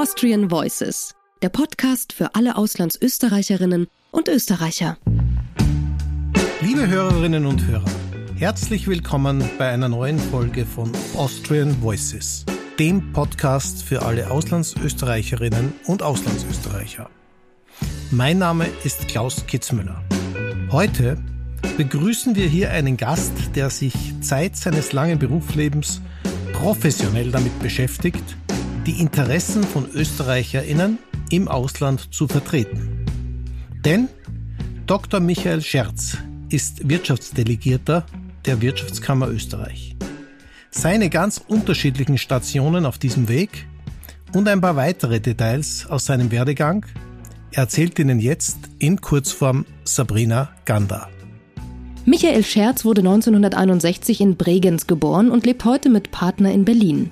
Austrian Voices, der Podcast für alle Auslandsösterreicherinnen und Österreicher. Liebe Hörerinnen und Hörer, herzlich willkommen bei einer neuen Folge von Austrian Voices, dem Podcast für alle Auslandsösterreicherinnen und Auslandsösterreicher. Mein Name ist Klaus Kitzmüller. Heute begrüßen wir hier einen Gast, der sich Zeit seines langen Berufslebens professionell damit beschäftigt, die Interessen von Österreicherinnen im Ausland zu vertreten. Denn Dr. Michael Scherz ist Wirtschaftsdelegierter der Wirtschaftskammer Österreich. Seine ganz unterschiedlichen Stationen auf diesem Weg und ein paar weitere Details aus seinem Werdegang erzählt Ihnen jetzt in Kurzform Sabrina Ganda. Michael Scherz wurde 1961 in Bregenz geboren und lebt heute mit Partner in Berlin.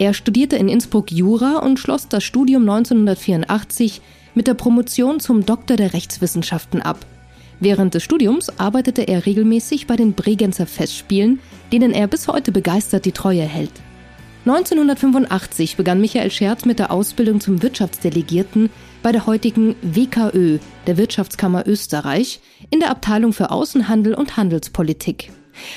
Er studierte in Innsbruck Jura und schloss das Studium 1984 mit der Promotion zum Doktor der Rechtswissenschaften ab. Während des Studiums arbeitete er regelmäßig bei den Bregenzer Festspielen, denen er bis heute begeistert die Treue hält. 1985 begann Michael Scherz mit der Ausbildung zum Wirtschaftsdelegierten bei der heutigen WKÖ, der Wirtschaftskammer Österreich, in der Abteilung für Außenhandel und Handelspolitik.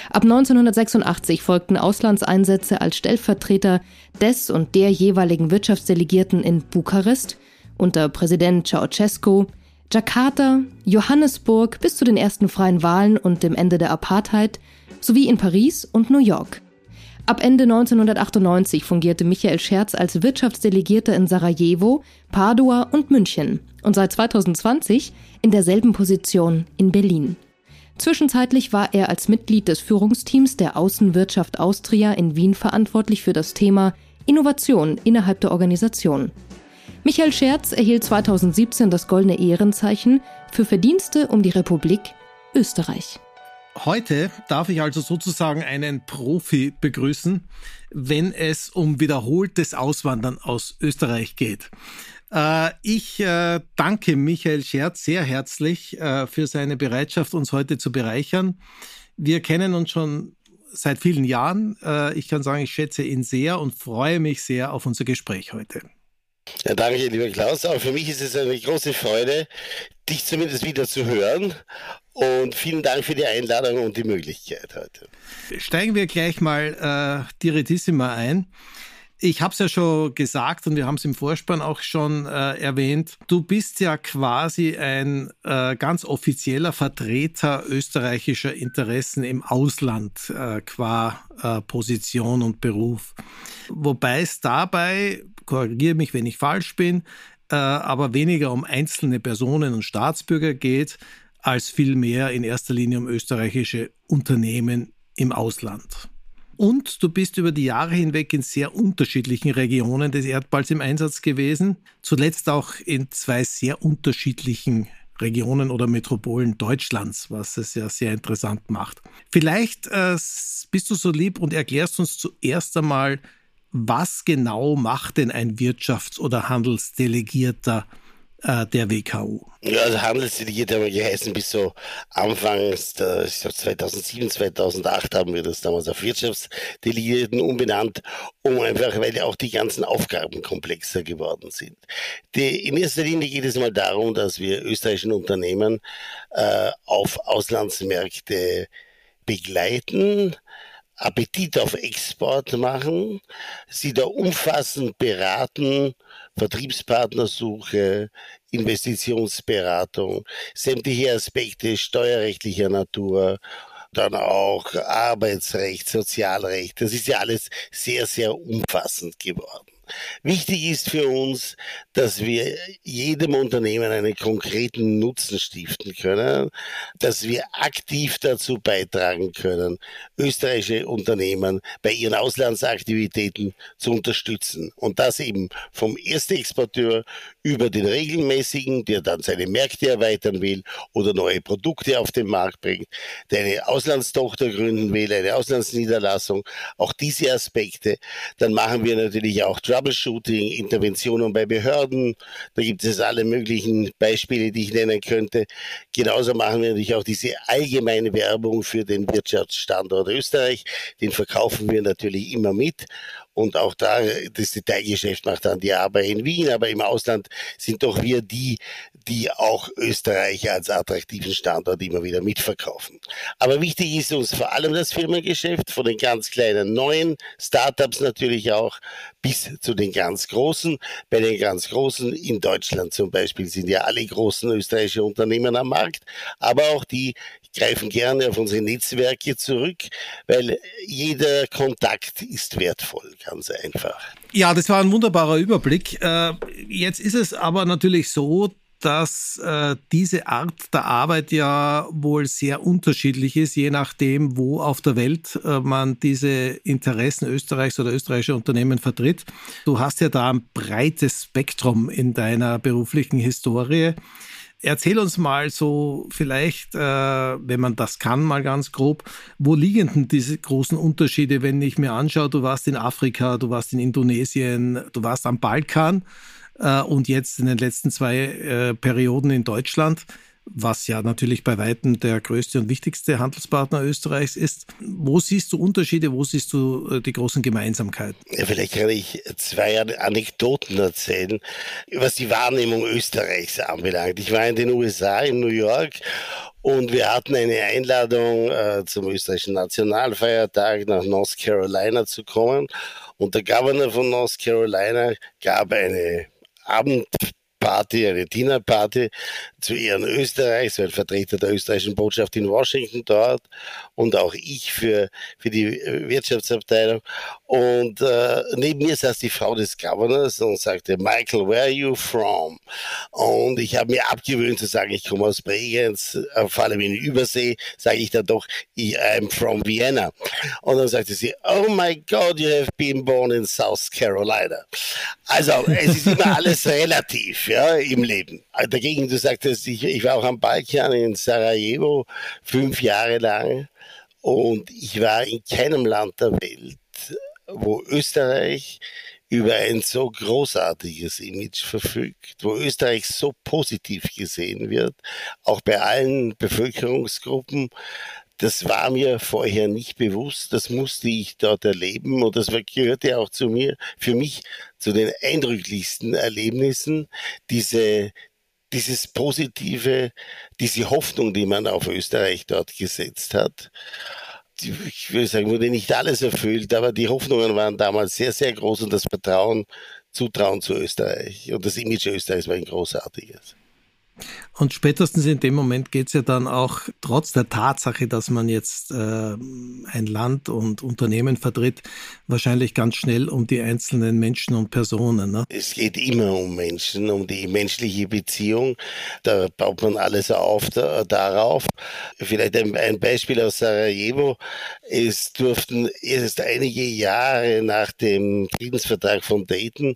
Ab 1986 folgten Auslandseinsätze als Stellvertreter des und der jeweiligen Wirtschaftsdelegierten in Bukarest unter Präsident Ceausescu, Jakarta, Johannesburg bis zu den ersten freien Wahlen und dem Ende der Apartheid sowie in Paris und New York. Ab Ende 1998 fungierte Michael Scherz als Wirtschaftsdelegierter in Sarajevo, Padua und München und seit 2020 in derselben Position in Berlin. Zwischenzeitlich war er als Mitglied des Führungsteams der Außenwirtschaft Austria in Wien verantwortlich für das Thema Innovation innerhalb der Organisation. Michael Scherz erhielt 2017 das Goldene Ehrenzeichen für Verdienste um die Republik Österreich. Heute darf ich also sozusagen einen Profi begrüßen, wenn es um wiederholtes Auswandern aus Österreich geht. Äh, ich äh, danke Michael Scherz sehr herzlich äh, für seine Bereitschaft, uns heute zu bereichern. Wir kennen uns schon seit vielen Jahren. Ich kann sagen, ich schätze ihn sehr und freue mich sehr auf unser Gespräch heute. Ja, danke, lieber Klaus. Auch für mich ist es eine große Freude, dich zumindest wieder zu hören. Und vielen Dank für die Einladung und die Möglichkeit heute. Steigen wir gleich mal äh, direttissima ein. Ich habe es ja schon gesagt und wir haben es im Vorspann auch schon äh, erwähnt. Du bist ja quasi ein äh, ganz offizieller Vertreter österreichischer Interessen im Ausland äh, qua äh, Position und Beruf. Wobei es dabei, korrigiere mich, wenn ich falsch bin, äh, aber weniger um einzelne Personen und Staatsbürger geht, als vielmehr in erster Linie um österreichische Unternehmen im Ausland. Und du bist über die Jahre hinweg in sehr unterschiedlichen Regionen des Erdballs im Einsatz gewesen, zuletzt auch in zwei sehr unterschiedlichen Regionen oder Metropolen Deutschlands, was es ja sehr interessant macht. Vielleicht äh, bist du so lieb und erklärst uns zuerst einmal, was genau macht denn ein Wirtschafts- oder Handelsdelegierter äh, der WKU. Ja, also Handelsdelegierte haben wir geheißen bis so Anfangs, der, ich glaube 2007, 2008 haben wir das damals auf Wirtschaftsdelegierten umbenannt, um einfach, weil ja auch die ganzen Aufgaben komplexer geworden sind. Die, in erster Linie geht es mal darum, dass wir österreichischen Unternehmen äh, auf Auslandsmärkte begleiten, Appetit auf Export machen, sie da umfassend beraten, Vertriebspartnersuche, Investitionsberatung, sämtliche Aspekte steuerrechtlicher Natur, dann auch Arbeitsrecht, Sozialrecht. Das ist ja alles sehr, sehr umfassend geworden. Wichtig ist für uns, dass wir jedem Unternehmen einen konkreten Nutzen stiften können, dass wir aktiv dazu beitragen können, österreichische Unternehmen bei ihren Auslandsaktivitäten zu unterstützen. Und das eben vom Erstexporteur über den regelmäßigen, der dann seine Märkte erweitern will oder neue Produkte auf den Markt bringt, der eine Auslandstochter gründen will, eine Auslandsniederlassung, auch diese Aspekte. Dann machen wir natürlich auch Troubleshooting, Interventionen bei Behörden. Da gibt es alle möglichen Beispiele, die ich nennen könnte. Genauso machen wir natürlich auch diese allgemeine Werbung für den Wirtschaftsstandort Österreich. Den verkaufen wir natürlich immer mit. Und auch da, das Detailgeschäft macht dann die Arbeit in Wien, aber im Ausland sind doch wir die, die auch Österreich als attraktiven Standort immer wieder mitverkaufen. Aber wichtig ist uns vor allem das Firmengeschäft, von den ganz kleinen neuen Startups natürlich auch bis zu den ganz großen. Bei den ganz großen in Deutschland zum Beispiel sind ja alle großen österreichischen Unternehmen am Markt, aber auch die greifen gerne auf unsere Netzwerke zurück, weil jeder Kontakt ist wertvoll, ganz einfach. Ja, das war ein wunderbarer Überblick. Äh, jetzt ist es aber natürlich so, dass äh, diese Art der Arbeit ja wohl sehr unterschiedlich ist, je nachdem, wo auf der Welt äh, man diese Interessen Österreichs oder österreichischer Unternehmen vertritt. Du hast ja da ein breites Spektrum in deiner beruflichen Historie. Erzähl uns mal so vielleicht, äh, wenn man das kann, mal ganz grob, wo liegen denn diese großen Unterschiede, wenn ich mir anschaue, du warst in Afrika, du warst in Indonesien, du warst am Balkan äh, und jetzt in den letzten zwei äh, Perioden in Deutschland, was ja natürlich bei Weitem der größte und wichtigste Handelspartner Österreichs ist. Wo siehst du Unterschiede, wo siehst du äh, die großen Gemeinsamkeiten? Ja, vielleicht kann ich zwei Anekdoten erzählen, was die Wahrnehmung Österreichs anbelangt. Ich war in den USA, in New York und wir hatten eine Einladung äh, zum österreichischen Nationalfeiertag nach North Carolina zu kommen. Und der Governor von North Carolina gab eine Abendparty, eine Dinnerparty zu Ehren Österreichs, weil Vertreter der österreichischen Botschaft in Washington dort und auch ich für, für die Wirtschaftsabteilung. Und äh, neben mir saß die Frau des Governors und sagte, Michael, where are you from? Und ich habe mir abgewöhnt zu sagen, ich komme aus Bregenz, äh, vor allem in Übersee, sage ich dann doch, ich, I'm from Vienna. Und dann sagte sie, oh my God, you have been born in South Carolina. Also es ist immer alles relativ ja, im Leben. Dagegen, du sagtest, ich, ich war auch am Balkan in Sarajevo fünf Jahre lang und ich war in keinem Land der Welt, wo Österreich über ein so großartiges Image verfügt, wo Österreich so positiv gesehen wird, auch bei allen Bevölkerungsgruppen. Das war mir vorher nicht bewusst, das musste ich dort erleben und das gehörte auch zu mir, für mich zu den eindrücklichsten Erlebnissen, diese, dieses Positive, diese Hoffnung, die man auf Österreich dort gesetzt hat. Ich würde sagen, wurde nicht alles erfüllt, aber die Hoffnungen waren damals sehr, sehr groß und das Vertrauen, Zutrauen zu Österreich und das Image Österreichs war ein großartiges. Und spätestens in dem Moment geht es ja dann auch trotz der Tatsache, dass man jetzt äh, ein Land und Unternehmen vertritt, wahrscheinlich ganz schnell um die einzelnen Menschen und Personen. Ne? Es geht immer um Menschen, um die menschliche Beziehung. Da baut man alles auf da, darauf. Vielleicht ein, ein, Beispiel aus Sarajevo. Es durften erst einige Jahre nach dem Friedensvertrag von Dayton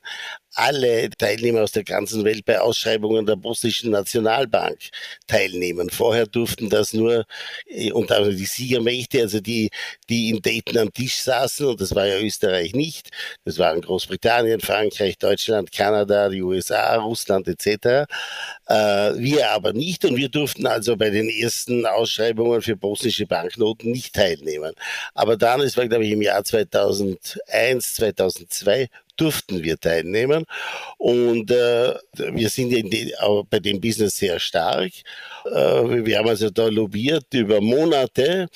alle Teilnehmer aus der ganzen Welt bei Ausschreibungen der bosnischen Nationalbank teilnehmen. Vorher durften das nur äh, und auch die Siegermächte, also die, die in Dayton am Tisch saßen, und das war ja Österreich nicht, das waren Großbritannien, Frankreich, Deutschland, Kanada, die USA, Russland etc. Äh, wir aber nicht und wir durften also bei den ersten Ausschreibungen für bosnische Banknoten nicht teilnehmen. Aber dann, es war glaube ich im Jahr 2001, 2002, durften wir teilnehmen. Und äh, wir sind in die, bei dem Business sehr stark. Äh, wir haben also da lobbyiert über Monate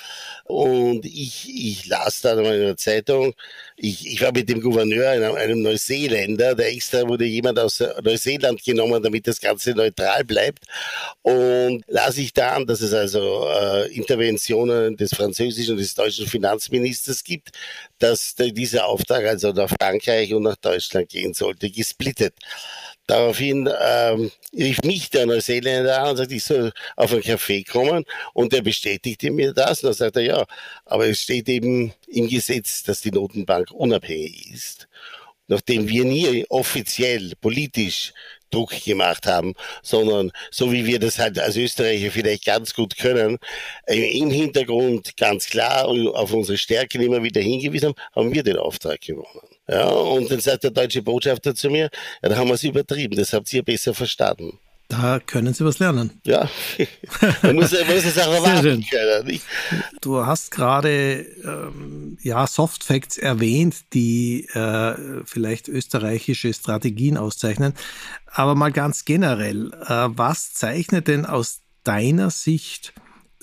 und ich, ich las dann in einer Zeitung, ich, ich war mit dem Gouverneur, einem, einem Neuseeländer, der extra wurde jemand aus Neuseeland genommen, damit das Ganze neutral bleibt. Und las ich da an, dass es also äh, Interventionen des französischen und des deutschen Finanzministers gibt, dass dieser Auftrag also nach Frankreich und nach Deutschland gehen sollte, gesplittet. Daraufhin ähm, rief mich der Neuseeländer an und sagte, ich soll auf ein Café kommen und er bestätigte mir das und dann sagte er, ja, aber es steht eben im Gesetz, dass die Notenbank unabhängig ist. Nachdem wir nie offiziell politisch Druck gemacht haben, sondern so wie wir das halt als Österreicher vielleicht ganz gut können, äh, im Hintergrund ganz klar auf unsere Stärken immer wieder hingewiesen haben, haben wir den Auftrag gewonnen. Ja, und dann sagt der deutsche Botschafter zu mir, ja, da haben wir es übertrieben, das habt ihr besser verstanden. Da können Sie was lernen. Ja, man muss, man muss es auch erwarten können. Nicht? Du hast gerade ähm, ja, Soft Facts erwähnt, die äh, vielleicht österreichische Strategien auszeichnen. Aber mal ganz generell, äh, was zeichnet denn aus deiner Sicht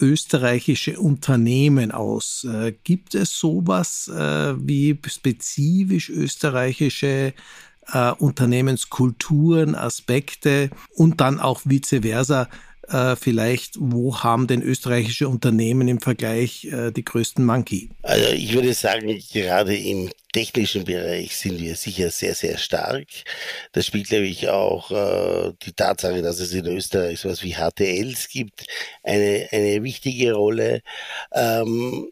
österreichische Unternehmen aus? Äh, gibt es sowas äh, wie spezifisch österreichische äh, Unternehmenskulturen, Aspekte und dann auch vice versa. Äh, vielleicht, wo haben denn österreichische Unternehmen im Vergleich äh, die größten Monkey? Also ich würde sagen, gerade im technischen Bereich sind wir sicher sehr, sehr stark. Das spielt, glaube ich, auch äh, die Tatsache, dass es in Österreich sowas wie HTLs gibt, eine, eine wichtige Rolle. Ähm,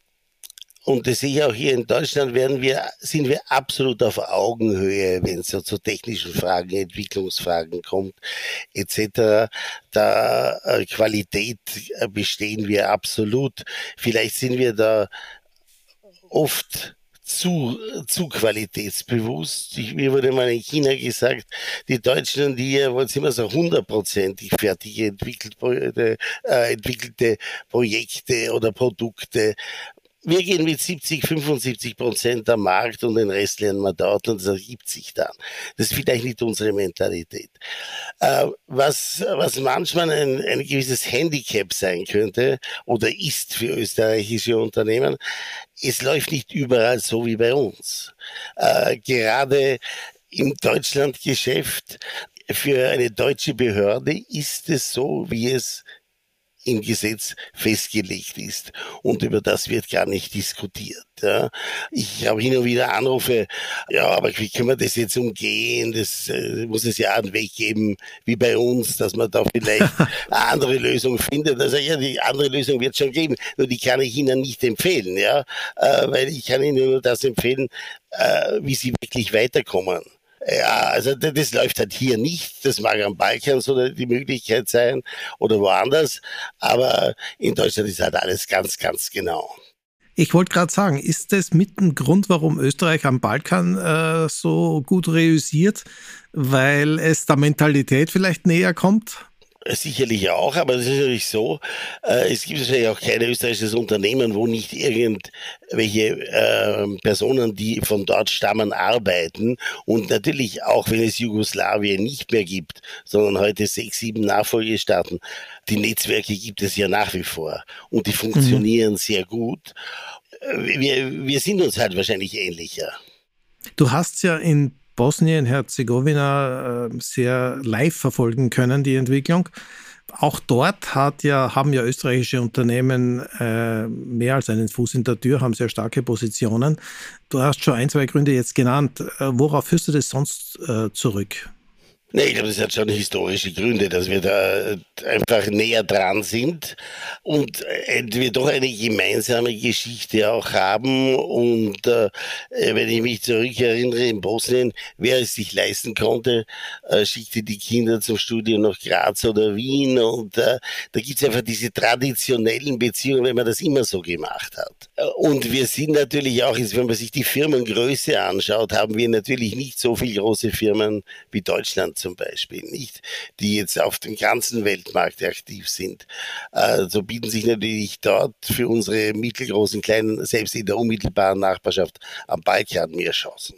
und das sehe ich auch hier in Deutschland, werden wir, sind wir absolut auf Augenhöhe, wenn es so zu technischen Fragen, Entwicklungsfragen kommt, etc. Da äh, Qualität äh, bestehen wir absolut. Vielleicht sind wir da oft zu, zu qualitätsbewusst. Ich, mir wurde mal in China gesagt, die Deutschen und die wollen immer so hundertprozentig fertig entwickelte, äh, entwickelte Projekte oder Produkte wir gehen mit 70, 75 Prozent am Markt und den Rest lernen wir dort und das ergibt sich dann. Das ist vielleicht nicht unsere Mentalität. Äh, was, was manchmal ein, ein gewisses Handicap sein könnte oder ist für österreichische Unternehmen, es läuft nicht überall so wie bei uns. Äh, gerade im Deutschlandgeschäft für eine deutsche Behörde ist es so, wie es im Gesetz festgelegt ist. Und über das wird gar nicht diskutiert. Ja. Ich habe hin und wieder Anrufe, ja, aber wie können wir das jetzt umgehen? Das äh, muss es ja einen Weg geben, wie bei uns, dass man da vielleicht eine andere Lösung findet. Also ja, die andere Lösung wird schon geben, nur die kann ich Ihnen nicht empfehlen, ja, äh, weil ich kann Ihnen nur das empfehlen, äh, wie Sie wirklich weiterkommen. Ja, also das läuft halt hier nicht. Das mag am Balkan so die Möglichkeit sein oder woanders. Aber in Deutschland ist halt alles ganz, ganz genau. Ich wollte gerade sagen, ist das mit ein Grund, warum Österreich am Balkan äh, so gut reüssiert, weil es der Mentalität vielleicht näher kommt? Sicherlich auch, aber es ist natürlich so, äh, es gibt natürlich auch kein österreichisches Unternehmen, wo nicht irgendwelche äh, Personen, die von dort stammen, arbeiten. Und natürlich auch, wenn es Jugoslawien nicht mehr gibt, sondern heute sechs, sieben Nachfolgestaaten, die Netzwerke gibt es ja nach wie vor und die funktionieren mhm. sehr gut. Äh, wir, wir sind uns halt wahrscheinlich ähnlicher. Du hast ja in Bosnien-Herzegowina äh, sehr live verfolgen können, die Entwicklung. Auch dort hat ja, haben ja österreichische Unternehmen äh, mehr als einen Fuß in der Tür, haben sehr starke Positionen. Du hast schon ein, zwei Gründe jetzt genannt. Äh, worauf führst du das sonst äh, zurück? Nee, ich glaube, das hat schon historische Gründe, dass wir da einfach näher dran sind und wir doch eine gemeinsame Geschichte auch haben. Und äh, wenn ich mich zurückerinnere, in Bosnien, wer es sich leisten konnte, äh, schickte die Kinder zum Studium nach Graz oder Wien. Und äh, da gibt es einfach diese traditionellen Beziehungen, wenn man das immer so gemacht hat. Und wir sind natürlich auch, wenn man sich die Firmengröße anschaut, haben wir natürlich nicht so viele große Firmen wie Deutschland zum Beispiel, nicht, die jetzt auf dem ganzen Weltmarkt aktiv sind. So bieten sich natürlich dort für unsere mittelgroßen, kleinen, selbst in der unmittelbaren Nachbarschaft am Balkan mehr Chancen.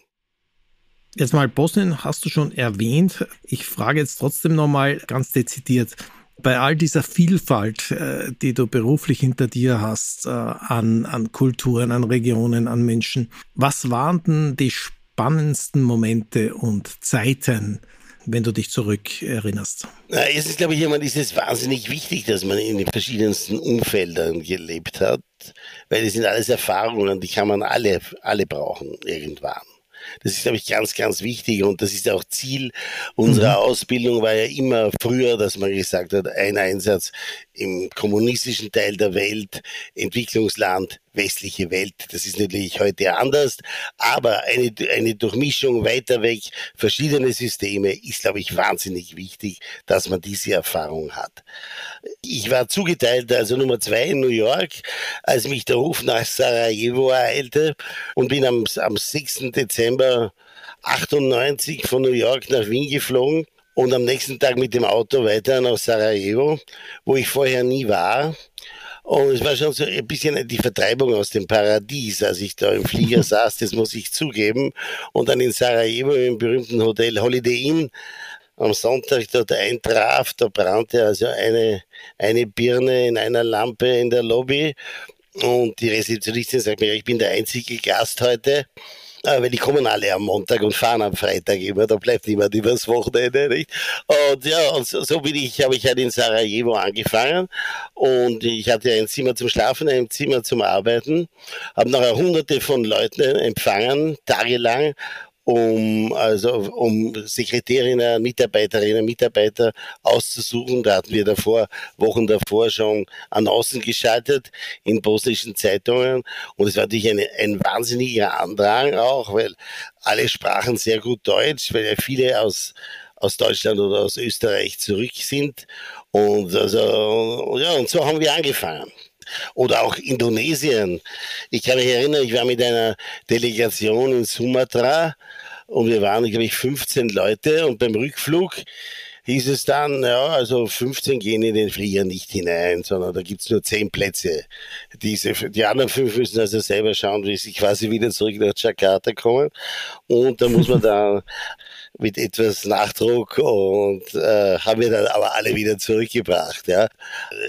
Jetzt mal Bosnien hast du schon erwähnt. Ich frage jetzt trotzdem nochmal ganz dezidiert. Bei all dieser Vielfalt, äh, die du beruflich hinter dir hast, äh, an, an Kulturen, an Regionen, an Menschen, was waren denn die spannendsten Momente und Zeiten wenn du dich zurückerinnerst? Na, erstens glaube ich, ist es wahnsinnig wichtig, dass man in den verschiedensten Umfeldern gelebt hat, weil das sind alles Erfahrungen, die kann man alle, alle brauchen irgendwann. Das ist, glaube ich, ganz, ganz wichtig und das ist auch Ziel unserer mhm. Ausbildung, war ja immer früher, dass man gesagt hat, ein Einsatz im kommunistischen Teil der Welt, Entwicklungsland, westliche Welt. Das ist natürlich heute anders, aber eine, eine Durchmischung weiter weg, verschiedene Systeme ist, glaube ich, wahnsinnig wichtig, dass man diese Erfahrung hat. Ich war zugeteilt, also Nummer zwei in New York, als mich der Ruf nach Sarajevo ereilte und bin am, am 6. Dezember 98 von New York nach Wien geflogen und am nächsten Tag mit dem Auto weiter nach Sarajevo, wo ich vorher nie war. Und es war schon so ein bisschen die Vertreibung aus dem Paradies, als ich da im Flieger saß, das muss ich zugeben. Und dann in Sarajevo im berühmten Hotel Holiday Inn am Sonntag dort eintraf, da brannte also eine, eine Birne in einer Lampe in der Lobby. Und die Rezeptionistin sagt mir, ich bin der einzige Gast heute. Äh, weil die kommen alle am Montag und fahren am Freitag immer, da bleibt niemand übers Wochenende, nicht? Und ja, und so, so bin ich, habe ich halt in Sarajevo angefangen und ich hatte ein Zimmer zum Schlafen, ein Zimmer zum Arbeiten, habe nachher hunderte von Leuten empfangen, tagelang um also um Sekretärinnen, Mitarbeiterinnen, Mitarbeiter auszusuchen. Da hatten wir davor, Wochen davor schon an außen geschaltet in bosnischen Zeitungen. Und es war natürlich eine, ein wahnsinniger Andrang auch, weil alle sprachen sehr gut Deutsch, weil ja viele aus aus Deutschland oder aus Österreich zurück sind. Und also, ja, und so haben wir angefangen oder auch Indonesien. Ich kann mich erinnern, ich war mit einer Delegation in Sumatra und wir waren, glaube ich, 15 Leute und beim Rückflug hieß es dann, ja, also 15 gehen in den Flieger nicht hinein, sondern da gibt's nur 10 Plätze. Diese, die anderen fünf müssen also selber schauen, wie sie quasi wieder zurück nach Jakarta kommen. Und da muss man da mit etwas Nachdruck und äh, haben wir dann aber alle wieder zurückgebracht. Ja.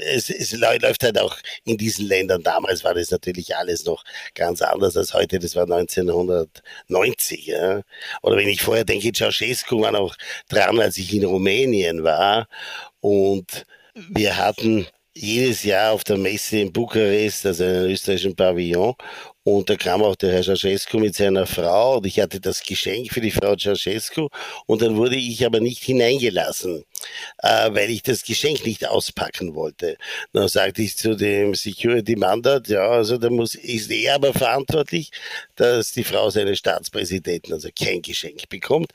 Es, es läuft halt auch in diesen Ländern. Damals war das natürlich alles noch ganz anders als heute. Das war 1990. Ja. Oder wenn ich vorher denke, Ceausescu war noch dran, als ich in Rumänien war und wir hatten jedes Jahr auf der Messe in Bukarest, also einen österreichischen Pavillon, und da kam auch der Herr Ceausescu mit seiner Frau und ich hatte das Geschenk für die Frau Ceausescu und dann wurde ich aber nicht hineingelassen, äh, weil ich das Geschenk nicht auspacken wollte. Dann sagte ich zu dem Security-Mann dort, ja, also da muss, ist er aber verantwortlich, dass die Frau seines Staatspräsidenten also kein Geschenk bekommt.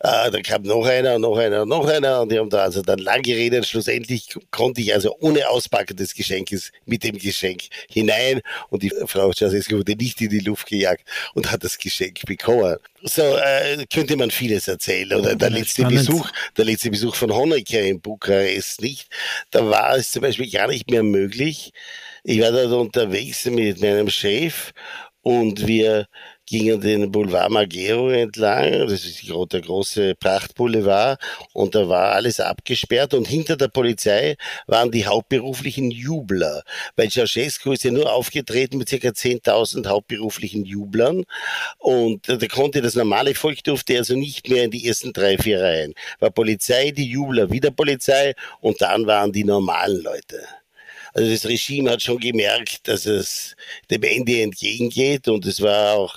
Äh, dann kam noch einer, noch einer, noch einer und die haben da also dann lang geredet. Schlussendlich konnte ich also ohne Auspacken des Geschenkes mit dem Geschenk hinein und die Frau Ceausescu wurde nicht in die Luft gejagt und hat das Geschenk bekommen. So äh, könnte man vieles erzählen. Oder der letzte Besuch, der letzte Besuch von Honecker in Bukarest nicht. Da war es zum Beispiel gar nicht mehr möglich. Ich war dort unterwegs mit meinem Chef und wir gingen den Boulevard Magero entlang, das ist der große Prachtboulevard, und da war alles abgesperrt und hinter der Polizei waren die hauptberuflichen Jubler, weil Ceausescu ist ja nur aufgetreten mit circa 10.000 hauptberuflichen Jublern und da konnte das normale Volk durfte also nicht mehr in die ersten drei, vier Reihen. War Polizei, die Jubler, wieder Polizei und dann waren die normalen Leute. Also das Regime hat schon gemerkt, dass es dem Ende entgegengeht und es war auch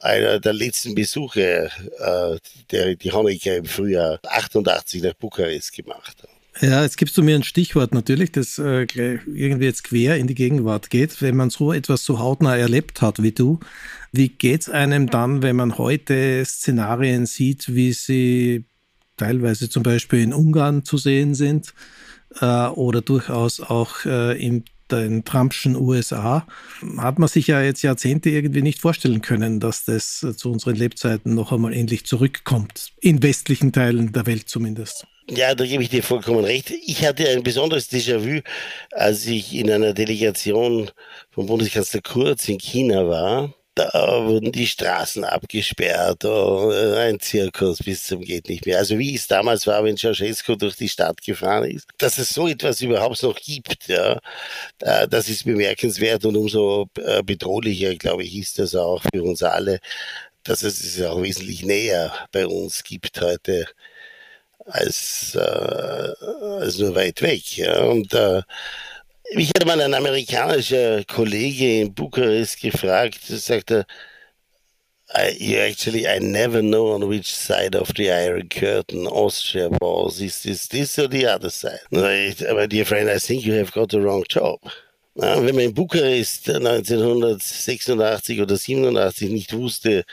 einer der letzten Besuche, äh, der die Honecker im Frühjahr 88 nach Bukarest gemacht hat. Ja, jetzt gibst du mir ein Stichwort natürlich, das äh, irgendwie jetzt quer in die Gegenwart geht. Wenn man so etwas so hautnah erlebt hat wie du, wie geht's einem dann, wenn man heute Szenarien sieht, wie sie teilweise zum Beispiel in Ungarn zu sehen sind? Äh, oder durchaus auch äh, in den Trumpschen USA, hat man sich ja jetzt Jahrzehnte irgendwie nicht vorstellen können, dass das zu unseren Lebzeiten noch einmal endlich zurückkommt. In westlichen Teilen der Welt zumindest. Ja, da gebe ich dir vollkommen recht. Ich hatte ein besonderes Déjà-vu, als ich in einer Delegation von Bundeskanzler Kurz in China war da wurden die Straßen abgesperrt, oh, ein Zirkus bis zum geht nicht mehr. Also wie es damals war, wenn Ceausescu durch die Stadt gefahren ist. Dass es so etwas überhaupt noch gibt, ja, das ist bemerkenswert und umso äh, bedrohlicher, glaube ich, ist das auch für uns alle, dass es es auch wesentlich näher bei uns gibt heute als, äh, als nur weit weg. Ja. Und mich hat mal ein amerikanischer Kollege in Bukarest gefragt, er sagte, I, you actually, I never know on which side of the Iron Curtain Austria was. Is this this or the other side? My dear friend, I think you have got the wrong job. Ja, wenn man in Bukarest 1986 oder 87 nicht wusste,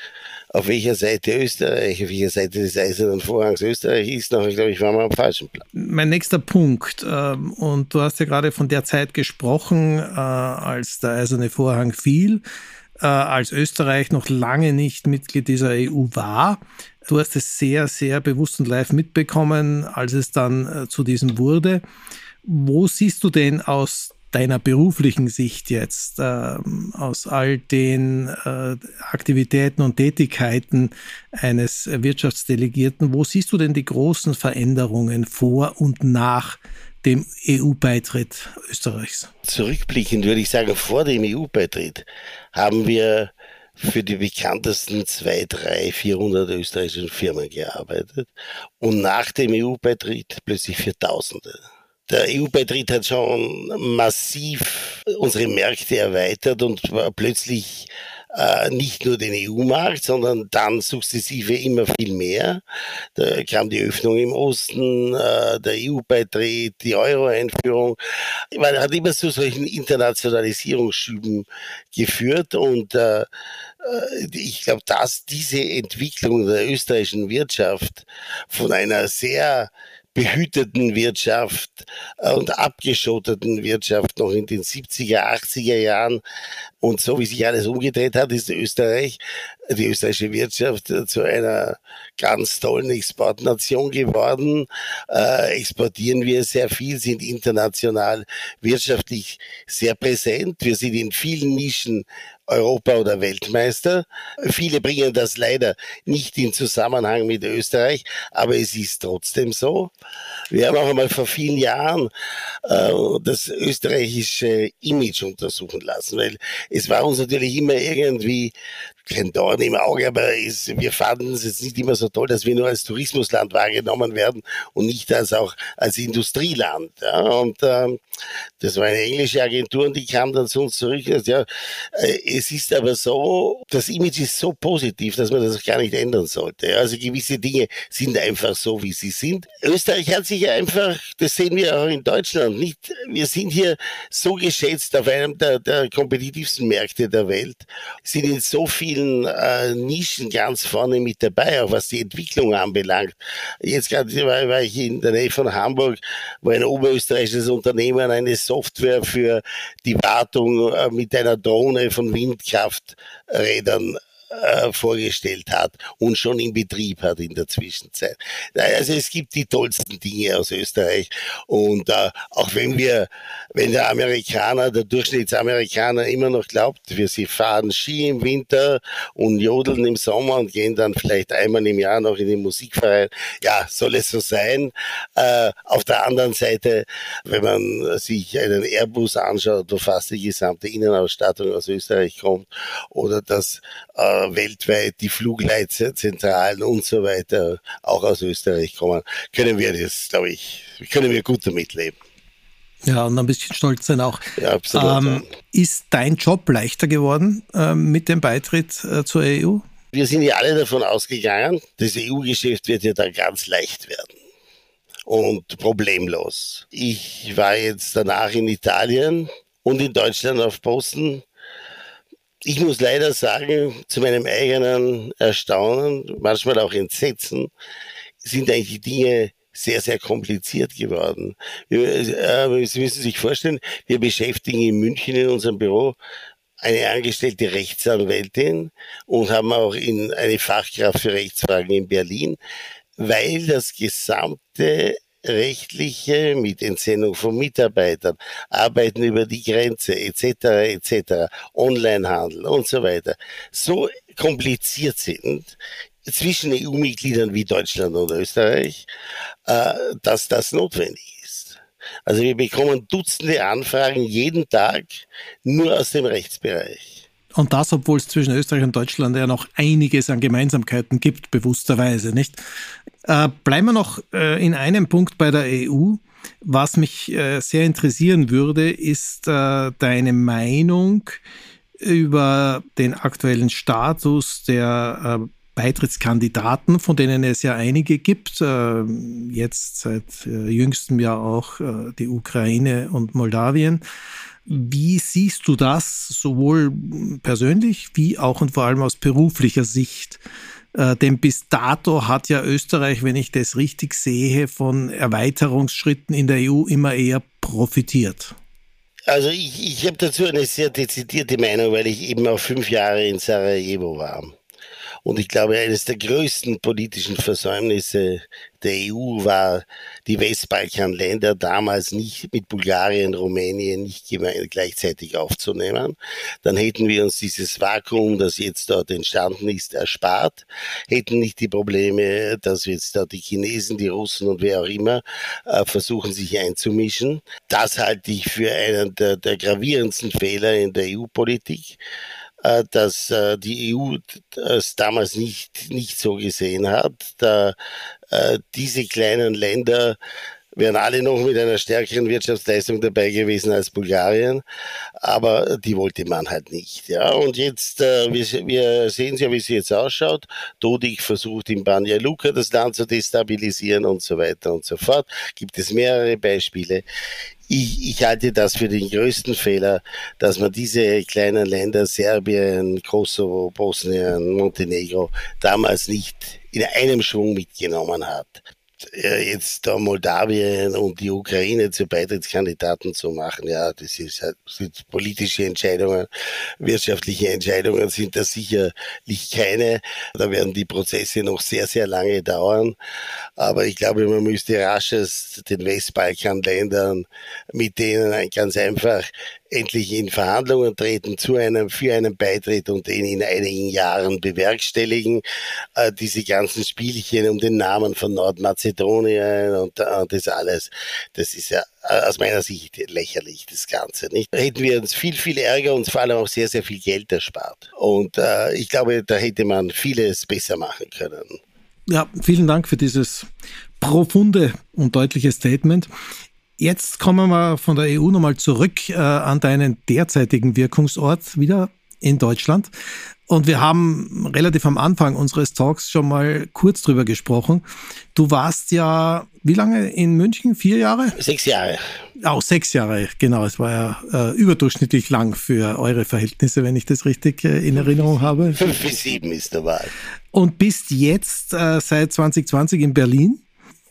auf welcher Seite Österreich, auf welcher Seite des Eisernen Vorhangs Österreich ist, dann glaube ich, waren wir am falschen Platz. Mein nächster Punkt, ähm, und du hast ja gerade von der Zeit gesprochen, äh, als der Eiserne Vorhang fiel, äh, als Österreich noch lange nicht Mitglied dieser EU war. Du hast es sehr, sehr bewusst und live mitbekommen, als es dann äh, zu diesem wurde. Wo siehst du denn aus deiner beruflichen Sicht jetzt, äh, aus all den äh, Aktivitäten und Tätigkeiten eines Wirtschaftsdelegierten, wo siehst du denn die großen Veränderungen vor und nach dem EU-Beitritt Österreichs? Zurückblickend würde ich sagen, vor dem EU-Beitritt haben wir für die bekanntesten zwei, drei, 400 österreichischen Firmen gearbeitet und nach dem EU-Beitritt plötzlich für Tausende. Der EU-Beitritt hat schon massiv unsere Märkte erweitert und plötzlich äh, nicht nur den EU-Markt, sondern dann sukzessive immer viel mehr. Da kam die Öffnung im Osten, äh, der EU-Beitritt, die Euro-Einführung. Man hat immer zu solchen Internationalisierungsschüben geführt und äh ich glaube, dass diese Entwicklung der österreichischen Wirtschaft von einer sehr behüteten Wirtschaft und abgeschotteten Wirtschaft noch in den 70er, 80er Jahren. Und so wie sich alles umgedreht hat, ist Österreich, die österreichische Wirtschaft äh, zu einer ganz tollen Exportnation geworden. Äh, exportieren wir sehr viel, sind international wirtschaftlich sehr präsent. Wir sind in vielen Nischen Europa- oder Weltmeister. Viele bringen das leider nicht in Zusammenhang mit Österreich, aber es ist trotzdem so. Wir haben auch einmal vor vielen Jahren äh, das österreichische Image untersuchen lassen, weil es war uns natürlich immer irgendwie kein Dorn im Auge, aber es, wir fanden es jetzt nicht immer so toll, dass wir nur als Tourismusland wahrgenommen werden und nicht als auch als Industrieland. Ja. Und ähm, das war eine englische Agentur und die kam dann zu uns zurück. Und, ja, äh, es ist aber so, das Image ist so positiv, dass man das gar nicht ändern sollte. Also gewisse Dinge sind einfach so, wie sie sind. Österreich hat sich einfach, das sehen wir auch in Deutschland, nicht, wir sind hier so geschätzt auf einem der, der kompetitivsten Märkte der Welt, sind in so vielen äh, Nischen ganz vorne mit dabei, auch was die Entwicklung anbelangt. Jetzt gerade war, war ich in der Nähe von Hamburg, wo ein oberösterreichisches Unternehmen eine Software für die Wartung äh, mit einer Drohne von Windkrafträdern äh, vorgestellt hat und schon in Betrieb hat in der Zwischenzeit. Also es gibt die tollsten Dinge aus Österreich und äh, auch wenn wir, wenn der Amerikaner, der Durchschnittsamerikaner immer noch glaubt, wir sie fahren Ski im Winter und jodeln im Sommer und gehen dann vielleicht einmal im Jahr noch in den Musikverein, ja, soll es so sein. Äh, auf der anderen Seite, wenn man sich einen Airbus anschaut, wo fast die gesamte Innenausstattung aus Österreich kommt oder das äh, weltweit die Flugleitzentralen und so weiter auch aus Österreich kommen, können wir das, glaube ich, können wir gut damit leben. Ja, und ein bisschen stolz sein auch. Ja, absolut. Ähm, ist dein Job leichter geworden äh, mit dem Beitritt äh, zur EU? Wir sind ja alle davon ausgegangen, das EU-Geschäft wird ja dann ganz leicht werden und problemlos. Ich war jetzt danach in Italien und in Deutschland auf Posten ich muss leider sagen, zu meinem eigenen Erstaunen, manchmal auch Entsetzen, sind eigentlich Dinge sehr, sehr kompliziert geworden. Äh, Sie müssen sich vorstellen, wir beschäftigen in München in unserem Büro eine angestellte Rechtsanwältin und haben auch in eine Fachkraft für Rechtsfragen in Berlin, weil das gesamte rechtliche mit Entsendung von Mitarbeitern, Arbeiten über die Grenze etc. etc. Onlinehandel und so weiter so kompliziert sind zwischen EU-Mitgliedern wie Deutschland und Österreich, äh, dass das notwendig ist. Also wir bekommen Dutzende Anfragen jeden Tag nur aus dem Rechtsbereich. Und das, obwohl es zwischen Österreich und Deutschland ja noch einiges an Gemeinsamkeiten gibt, bewussterweise, nicht? Äh, bleiben wir noch äh, in einem Punkt bei der EU. Was mich äh, sehr interessieren würde, ist äh, deine Meinung über den aktuellen Status der äh, Beitrittskandidaten, von denen es ja einige gibt, äh, jetzt seit jüngstem Jahr auch die Ukraine und Moldawien. Wie siehst du das sowohl persönlich wie auch und vor allem aus beruflicher Sicht? Äh, denn bis dato hat ja Österreich, wenn ich das richtig sehe, von Erweiterungsschritten in der EU immer eher profitiert. Also ich, ich habe dazu eine sehr dezidierte Meinung, weil ich eben auch fünf Jahre in Sarajevo war. Und ich glaube, eines der größten politischen Versäumnisse der EU war, die Westbalkanländer damals nicht mit Bulgarien, Rumänien nicht gleichzeitig aufzunehmen. Dann hätten wir uns dieses Vakuum, das jetzt dort entstanden ist, erspart, hätten nicht die Probleme, dass jetzt dort die Chinesen, die Russen und wer auch immer äh, versuchen, sich einzumischen. Das halte ich für einen der, der gravierendsten Fehler in der EU-Politik. Äh, dass äh, die EU es damals nicht, nicht so gesehen hat. Da äh, diese kleinen Länder wären alle noch mit einer stärkeren Wirtschaftsleistung dabei gewesen als Bulgarien, aber die wollte man halt nicht. Ja, und jetzt, wir, wir sehen ja, wie es jetzt ausschaut. Dodik versucht in Banja Luka das Land zu destabilisieren und so weiter und so fort. Gibt es mehrere Beispiele. Ich, ich halte das für den größten Fehler, dass man diese kleinen Länder Serbien, Kosovo, Bosnien, Montenegro damals nicht in einem Schwung mitgenommen hat jetzt da Moldawien und die Ukraine zu Beitrittskandidaten zu machen, ja, das ist halt sind politische Entscheidungen, wirtschaftliche Entscheidungen sind da sicherlich keine. Da werden die Prozesse noch sehr, sehr lange dauern. Aber ich glaube, man müsste rasches den Westbalkanländern, mit denen ganz einfach endlich in Verhandlungen treten zu einem, für einen Beitritt und den in einigen Jahren bewerkstelligen. Äh, diese ganzen Spielchen um den Namen von Nordmazedonien und, und das alles, das ist ja äh, aus meiner Sicht lächerlich, das Ganze. Nicht? Da hätten wir uns viel, viel Ärger und vor allem auch sehr, sehr viel Geld erspart. Und äh, ich glaube, da hätte man vieles besser machen können. Ja, vielen Dank für dieses profunde und deutliche Statement. Jetzt kommen wir von der EU nochmal zurück äh, an deinen derzeitigen Wirkungsort wieder in Deutschland. Und wir haben relativ am Anfang unseres Talks schon mal kurz drüber gesprochen. Du warst ja, wie lange in München? Vier Jahre? Sechs Jahre. Auch sechs Jahre, genau. Es war ja äh, überdurchschnittlich lang für eure Verhältnisse, wenn ich das richtig äh, in Erinnerung habe. Fünf bis sieben ist der Wahl. Und bist jetzt äh, seit 2020 in Berlin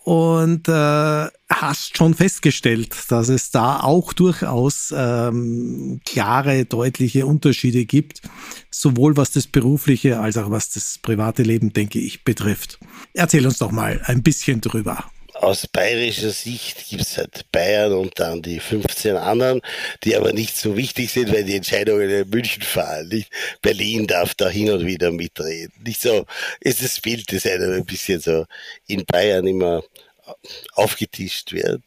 und äh, hast schon festgestellt, dass es da auch durchaus ähm, klare, deutliche Unterschiede gibt, sowohl was das berufliche als auch was das private Leben, denke ich, betrifft. Erzähl uns doch mal ein bisschen drüber. Aus bayerischer Sicht gibt es halt Bayern und dann die 15 anderen, die aber nicht so wichtig sind, weil die Entscheidungen in München fallen. Nicht? Berlin darf da hin und wieder mitreden. Nicht so ist das Bild, das einem ein bisschen so in Bayern immer aufgetischt wird.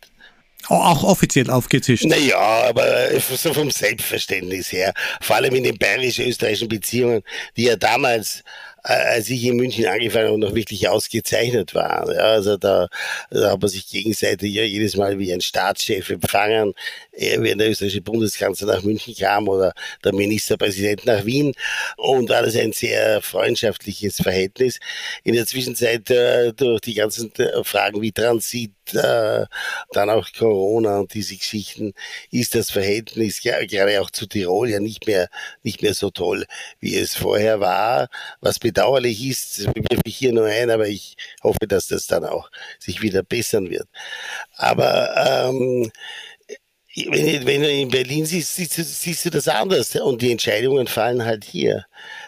Auch offiziell aufgetischt. Naja, aber so vom Selbstverständnis her. Vor allem in den bayerisch-österreichischen Beziehungen, die ja damals äh, als ich in München angefangen habe, noch wirklich ausgezeichnet waren. Ja, also da, da hat man sich gegenseitig ja jedes Mal wie ein Staatschef empfangen, wenn der österreichische Bundeskanzler nach München kam oder der Ministerpräsident nach Wien und alles ein sehr freundschaftliches Verhältnis. In der Zwischenzeit äh, durch die ganzen äh, Fragen wie Transit, äh, dann auch Corona und diese Geschichten ist das Verhältnis ja, gerade auch zu Tirol ja nicht mehr nicht mehr so toll, wie es vorher war. Was bedauerlich ist, wirf ich hier nur ein, aber ich hoffe, dass das dann auch sich wieder bessern wird. Aber ähm, wenn, wenn du in Berlin siehst, siehst, siehst, du das anders und die Entscheidungen fallen halt hier.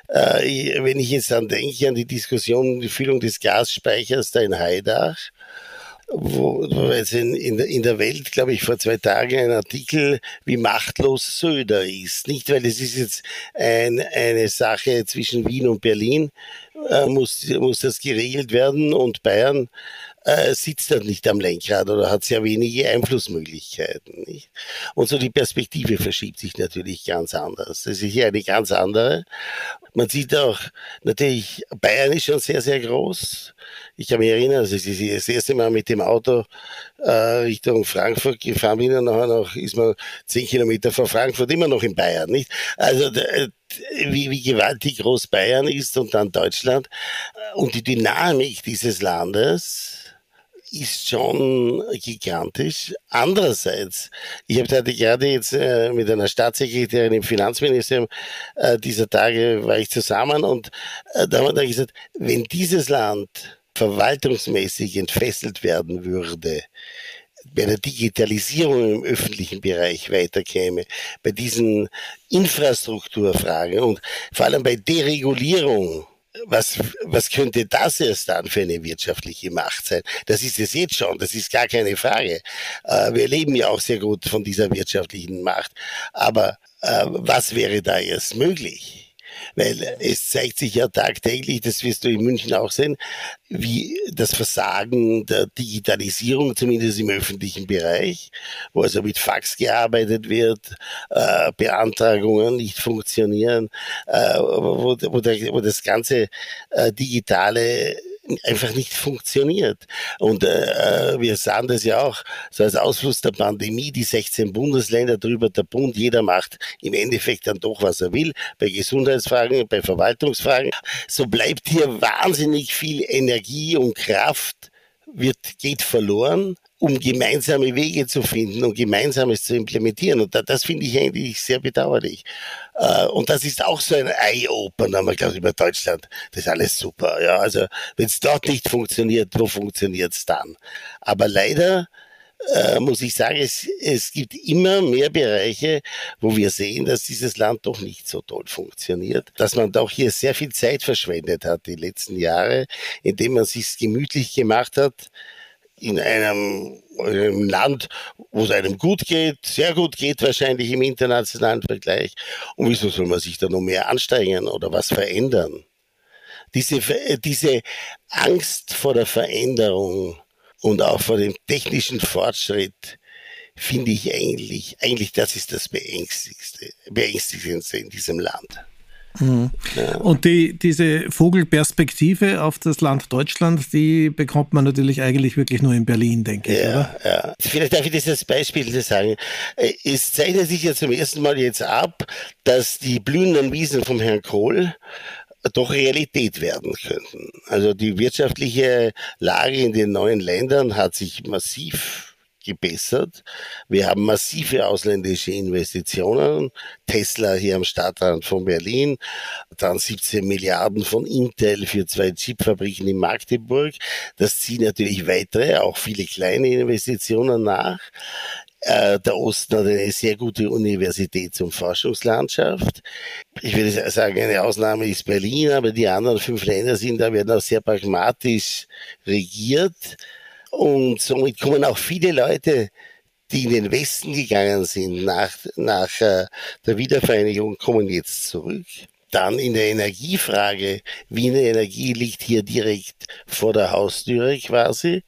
Äh, wenn ich jetzt dann denke an die Diskussion um die Füllung des Gasspeichers da in Haidach, wo, jetzt in, in, in der Welt, glaube ich, vor zwei Tagen ein Artikel, wie machtlos Söder ist. Nicht, weil es ist jetzt ein, eine Sache zwischen Wien und Berlin, äh, muss, muss das geregelt werden und Bayern äh, sitzt er nicht am Lenkrad oder hat sehr wenige Einflussmöglichkeiten. Nicht? Und so die Perspektive verschiebt sich natürlich ganz anders. Das ist hier eine ganz andere. Man sieht auch, natürlich, Bayern ist schon sehr, sehr groß. Ich kann mich erinnern, als ich das erste Mal mit dem Auto äh, Richtung Frankfurt gefahren bin und nachher noch ist man zehn Kilometer vor Frankfurt immer noch in Bayern, nicht? Also wie, wie gewaltig groß Bayern ist und dann Deutschland und die Dynamik dieses Landes ist schon gigantisch. Andererseits, ich habe heute gerade jetzt äh, mit einer Staatssekretärin im Finanzministerium äh, dieser Tage war ich zusammen und äh, da haben wir dann gesagt, wenn dieses Land verwaltungsmäßig entfesselt werden würde, bei der Digitalisierung im öffentlichen Bereich weiterkäme, bei diesen Infrastrukturfragen und vor allem bei Deregulierung was, was könnte das erst dann für eine wirtschaftliche Macht sein? Das ist es jetzt schon, das ist gar keine Frage. Äh, wir leben ja auch sehr gut von dieser wirtschaftlichen Macht. Aber äh, was wäre da erst möglich? Weil es zeigt sich ja tagtäglich, das wirst du in München auch sehen, wie das Versagen der Digitalisierung, zumindest im öffentlichen Bereich, wo also mit Fax gearbeitet wird, äh, Beantragungen nicht funktionieren, äh, wo, wo, der, wo das ganze äh, digitale einfach nicht funktioniert. Und äh, wir sahen das ja auch so als Ausfluss der Pandemie, die 16 Bundesländer drüber, der Bund, jeder macht im Endeffekt dann doch, was er will, bei Gesundheitsfragen, bei Verwaltungsfragen. So bleibt hier wahnsinnig viel Energie und Kraft wird, geht verloren um gemeinsame Wege zu finden und Gemeinsames zu implementieren. Und das, das finde ich eigentlich sehr bedauerlich. Äh, und das ist auch so ein Eye-Opener, man glaubt über Deutschland, das ist alles super. Ja, also wenn es dort nicht funktioniert, wo funktioniert es dann? Aber leider äh, muss ich sagen, es, es gibt immer mehr Bereiche, wo wir sehen, dass dieses Land doch nicht so toll funktioniert, dass man doch hier sehr viel Zeit verschwendet hat die letzten Jahre, indem man sich gemütlich gemacht hat, in einem, einem Land, wo es einem gut geht, sehr gut geht wahrscheinlich im internationalen Vergleich. Und wieso soll man sich da noch mehr anstrengen oder was verändern? Diese, diese Angst vor der Veränderung und auch vor dem technischen Fortschritt finde ich eigentlich, eigentlich das ist das Beängstigendste, Beängstigendste in diesem Land. Mhm. Und die, diese Vogelperspektive auf das Land Deutschland, die bekommt man natürlich eigentlich wirklich nur in Berlin, denke ich, ja, oder? Ja. Vielleicht darf ich das als Beispiel sagen. Es zeichnet sich ja zum ersten Mal jetzt ab, dass die blühenden Wiesen vom Herrn Kohl doch Realität werden könnten. Also die wirtschaftliche Lage in den neuen Ländern hat sich massiv gebessert. Wir haben massive ausländische Investitionen. Tesla hier am Stadtrand von Berlin, dann 17 Milliarden von Intel für zwei Chipfabriken in Magdeburg. Das ziehen natürlich weitere, auch viele kleine Investitionen nach. Äh, der Osten hat eine sehr gute Universitäts- und Forschungslandschaft. Ich würde sagen, eine Ausnahme ist Berlin, aber die anderen fünf Länder sind da, werden auch sehr pragmatisch regiert. Und somit kommen auch viele Leute, die in den Westen gegangen sind nach, nach äh, der Wiedervereinigung, kommen jetzt zurück. Dann in der Energiefrage. Wiener Energie liegt hier direkt vor der Haustüre quasi.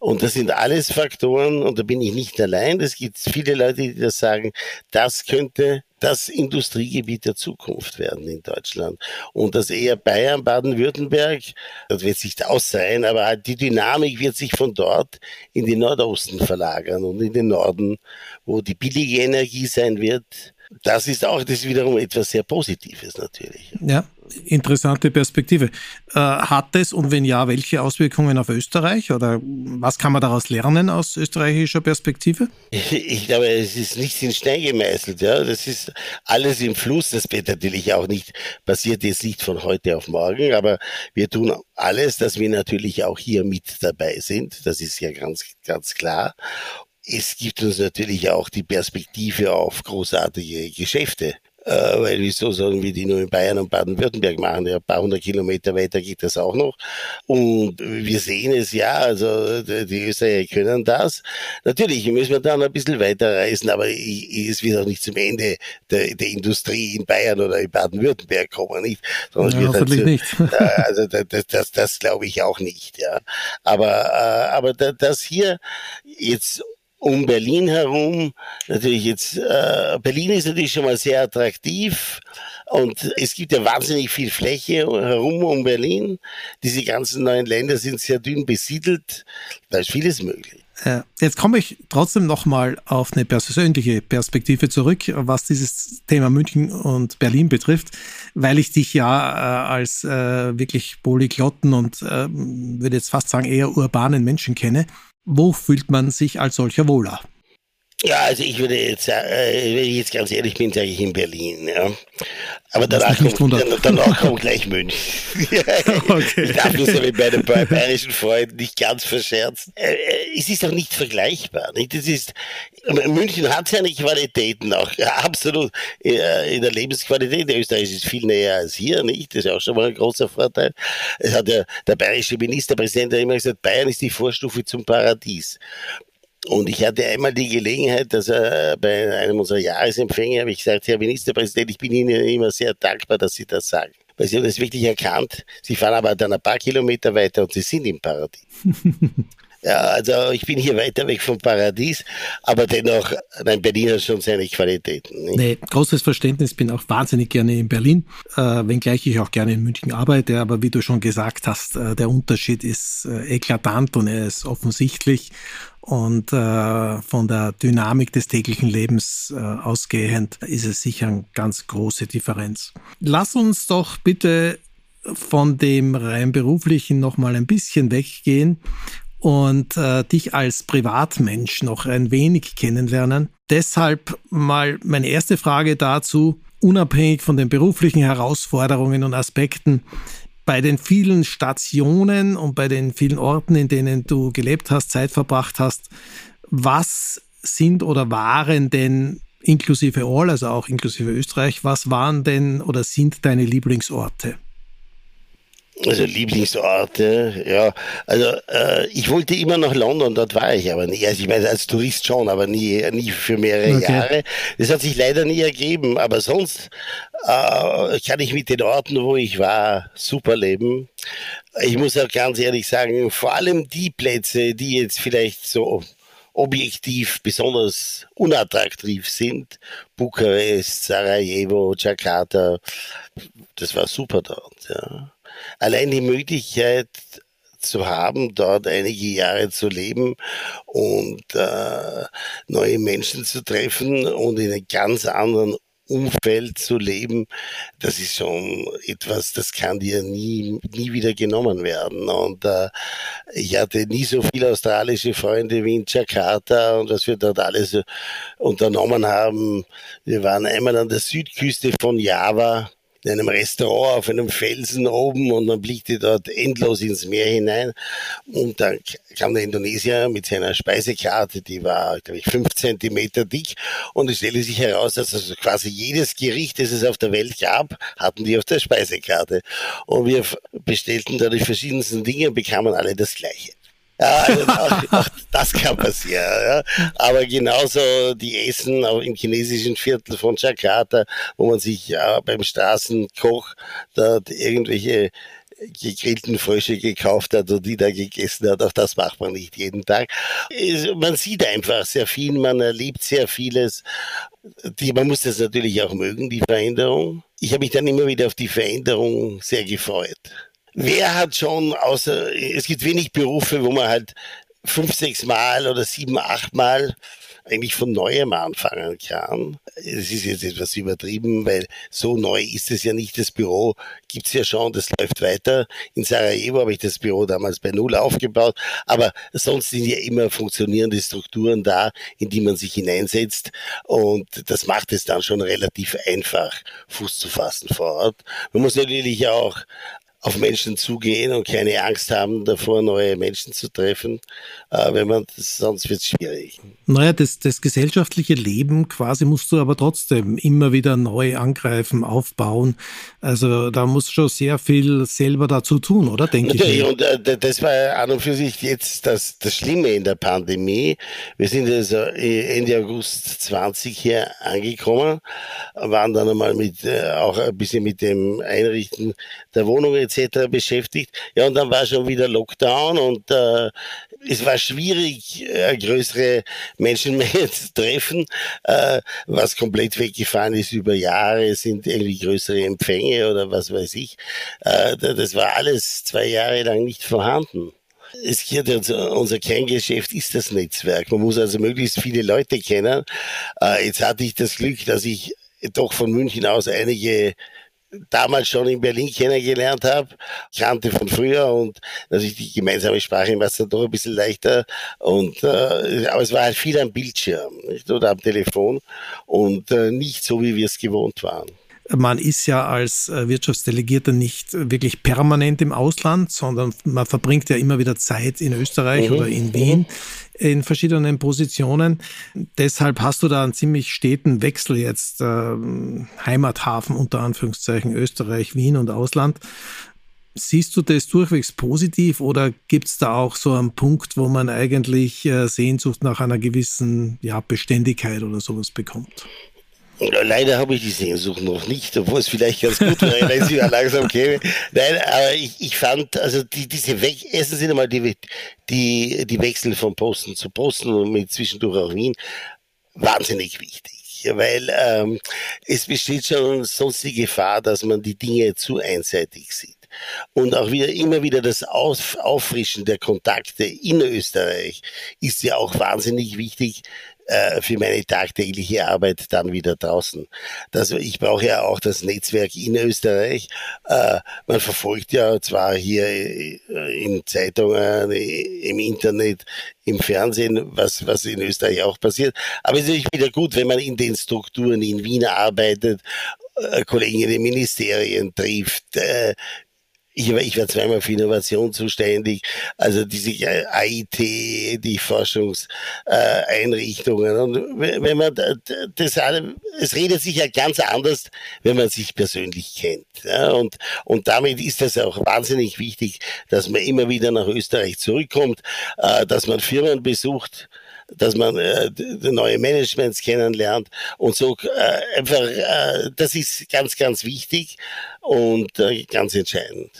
Und das sind alles Faktoren, und da bin ich nicht allein. Es gibt viele Leute, die das sagen, das könnte das Industriegebiet der Zukunft werden in Deutschland. Und das eher Bayern, Baden-Württemberg, das wird sich aus sein, aber halt die Dynamik wird sich von dort in den Nordosten verlagern und in den Norden, wo die billige Energie sein wird, das ist auch, das wiederum etwas sehr Positives natürlich. Ja, interessante Perspektive. Äh, hat es und wenn ja, welche Auswirkungen auf Österreich oder was kann man daraus lernen aus österreichischer Perspektive? Ich, glaube, es ist nichts in Stein gemeißelt. Ja, das ist alles im Fluss. Das wird natürlich auch nicht passiert jetzt nicht von heute auf morgen, aber wir tun alles, dass wir natürlich auch hier mit dabei sind. Das ist ja ganz ganz klar es gibt uns natürlich auch die Perspektive auf großartige Geschäfte. Äh, weil wieso sollen wir die nur in Bayern und Baden-Württemberg machen? Ja, ein paar hundert Kilometer weiter geht das auch noch. Und wir sehen es ja, also die Österreicher können das. Natürlich müssen wir dann ein bisschen weiter reisen, aber es wird auch nicht zum Ende der, der Industrie in Bayern oder in Baden-Württemberg kommen, nicht? Sondern ja, hoffentlich halt nicht. also das, das, das, das glaube ich auch nicht, ja. Aber, äh, aber das hier jetzt um Berlin herum. Natürlich jetzt, äh, Berlin ist natürlich schon mal sehr attraktiv und es gibt ja wahnsinnig viel Fläche herum um Berlin. Diese ganzen neuen Länder sind sehr dünn besiedelt. Da ist vieles möglich. Jetzt komme ich trotzdem nochmal auf eine persönliche Perspektive zurück, was dieses Thema München und Berlin betrifft, weil ich dich ja äh, als äh, wirklich polyglotten und äh, würde jetzt fast sagen eher urbanen Menschen kenne. Wo fühlt man sich als solcher wohler? Ja, also ich würde jetzt, äh, wenn ich jetzt ganz ehrlich bin, sage ich in Berlin. Ja. Aber danach kommt, danach kommt gleich München. okay. Ich darf das ja mit meinem bayerischen Freund nicht ganz verscherzen. Äh, äh, es ist auch nicht vergleichbar. Nicht? Das ist, München hat seine Qualitäten auch, absolut. Äh, in der Lebensqualität. Der Österreich ist viel näher als hier, nicht? Das ist auch schon mal ein großer Vorteil. Es hat ja der bayerische Ministerpräsident immer gesagt, Bayern ist die Vorstufe zum Paradies. Und ich hatte einmal die Gelegenheit, dass er bei einem unserer Jahresempfänge habe ich gesagt, Herr Ministerpräsident, ich bin Ihnen immer sehr dankbar, dass Sie das sagen. Weil Sie haben das wirklich erkannt. Sie fahren aber dann ein paar Kilometer weiter und Sie sind im Paradies. Ja, also ich bin hier weiter weg vom Paradies, aber dennoch, nein, Berlin hat schon seine Qualitäten. Nicht? Nee, großes Verständnis, bin auch wahnsinnig gerne in Berlin, äh, wenngleich ich auch gerne in München arbeite, aber wie du schon gesagt hast, äh, der Unterschied ist äh, eklatant und er ist offensichtlich und äh, von der Dynamik des täglichen Lebens äh, ausgehend ist es sicher eine ganz große Differenz. Lass uns doch bitte von dem rein beruflichen noch mal ein bisschen weggehen und äh, dich als Privatmensch noch ein wenig kennenlernen. Deshalb mal meine erste Frage dazu, unabhängig von den beruflichen Herausforderungen und Aspekten, bei den vielen Stationen und bei den vielen Orten, in denen du gelebt hast, Zeit verbracht hast, was sind oder waren denn inklusive All, also auch inklusive Österreich, was waren denn oder sind deine Lieblingsorte? Also Lieblingsorte, ja. Also äh, ich wollte immer nach London, dort war ich aber nie. Also ich meine als Tourist schon, aber nie, nie für mehrere okay. Jahre. Das hat sich leider nie ergeben. Aber sonst äh, kann ich mit den Orten, wo ich war, super leben. Ich muss auch ganz ehrlich sagen, vor allem die Plätze, die jetzt vielleicht so objektiv besonders unattraktiv sind, Bukarest, Sarajevo, Jakarta, das war super dort. Ja allein die Möglichkeit zu haben, dort einige Jahre zu leben und äh, neue Menschen zu treffen und in einem ganz anderen Umfeld zu leben, das ist schon etwas, das kann dir nie, nie wieder genommen werden. Und äh, ich hatte nie so viele australische Freunde wie in Jakarta und was wir dort alles unternommen haben. Wir waren einmal an der Südküste von Java in einem Restaurant auf einem Felsen oben und man blickte dort endlos ins Meer hinein. Und dann kam der Indonesier mit seiner Speisekarte, die war, glaube ich, fünf Zentimeter dick. Und es stellte sich heraus, dass also quasi jedes Gericht, das es auf der Welt gab, hatten die auf der Speisekarte. Und wir bestellten da die verschiedensten Dinge und bekamen alle das Gleiche. Ja, also auch, auch, das kann passieren. Ja. Aber genauso die Essen auch im chinesischen Viertel von Jakarta, wo man sich ja, beim Straßenkoch dort irgendwelche gegrillten Frösche gekauft hat und die da gegessen hat. Auch das macht man nicht jeden Tag. Man sieht einfach sehr viel, man erlebt sehr vieles. Die, man muss das natürlich auch mögen, die Veränderung. Ich habe mich dann immer wieder auf die Veränderung sehr gefreut wer hat schon außer, es gibt wenig Berufe, wo man halt fünf, sechs Mal oder sieben, acht Mal eigentlich von neuem anfangen kann. Es ist jetzt etwas übertrieben, weil so neu ist es ja nicht. Das Büro gibt's ja schon, das läuft weiter. In Sarajevo habe ich das Büro damals bei Null aufgebaut, aber sonst sind ja immer funktionierende Strukturen da, in die man sich hineinsetzt und das macht es dann schon relativ einfach, Fuß zu fassen vor Ort. Man muss natürlich auch auf Menschen zugehen und keine Angst haben davor, neue Menschen zu treffen, äh, wenn man das, sonst wird es schwierig. Naja, das, das gesellschaftliche Leben quasi musst du aber trotzdem immer wieder neu angreifen, aufbauen. Also da muss schon sehr viel selber dazu tun, oder? Denke Natürlich, ich. Und äh, das war an und für sich jetzt das, das Schlimme in der Pandemie. Wir sind also Ende August 20 hier angekommen, waren dann einmal mit, äh, auch ein bisschen mit dem Einrichten der Wohnung etc etc. beschäftigt. Ja, und dann war schon wieder Lockdown und äh, es war schwierig, äh, größere Menschenmengen zu treffen. Äh, was komplett weggefahren ist über Jahre, sind irgendwie größere Empfänge oder was weiß ich. Äh, das war alles zwei Jahre lang nicht vorhanden. Es geht unser Kerngeschäft ist das Netzwerk. Man muss also möglichst viele Leute kennen. Äh, jetzt hatte ich das Glück, dass ich doch von München aus einige damals schon in Berlin kennengelernt habe. Kannte von früher und natürlich die gemeinsame Sprache war es dann doch ein bisschen leichter. Und, äh, aber es war halt viel am Bildschirm nicht? oder am Telefon und äh, nicht so, wie wir es gewohnt waren. Man ist ja als äh, Wirtschaftsdelegierter nicht wirklich permanent im Ausland, sondern man verbringt ja immer wieder Zeit in Österreich mhm. oder in Wien mhm. In verschiedenen Positionen. Deshalb hast du da einen ziemlich steten Wechsel jetzt, äh, Heimathafen unter Anführungszeichen Österreich, Wien und Ausland. Siehst du das durchwegs positiv oder gibt es da auch so einen Punkt, wo man eigentlich äh, Sehnsucht nach einer gewissen ja, Beständigkeit oder sowas bekommt? Leider habe ich die Sehnsucht noch nicht, obwohl es vielleicht ganz gut wäre, wenn sie langsam käme. Nein, aber ich, ich fand, also die, diese Weg, erstens sind einmal die, die, die Wechsel von Posten zu Posten und mit zwischendurch auch Wien wahnsinnig wichtig. Weil ähm, es besteht schon sonst die Gefahr, dass man die Dinge zu einseitig sieht. Und auch wieder immer wieder das Auf, Auffrischen der Kontakte in Österreich ist ja auch wahnsinnig wichtig, äh, für meine tagtägliche Arbeit dann wieder draußen. Das, ich brauche ja auch das Netzwerk in Österreich. Äh, man verfolgt ja zwar hier äh, in Zeitungen, im Internet, im Fernsehen, was, was in Österreich auch passiert. Aber es ist natürlich wieder gut, wenn man in den Strukturen in Wien arbeitet Kollegen in den Ministerien trifft, äh, ich, ich war zweimal für Innovation zuständig, also diese AIT, die Forschungseinrichtungen. Und wenn man das, es redet sich ja ganz anders, wenn man sich persönlich kennt. Und, und damit ist das auch wahnsinnig wichtig, dass man immer wieder nach Österreich zurückkommt, äh, dass man Firmen besucht, dass man äh, neue Managements kennenlernt und so äh, einfach, äh, das ist ganz, ganz wichtig und äh, ganz entscheidend.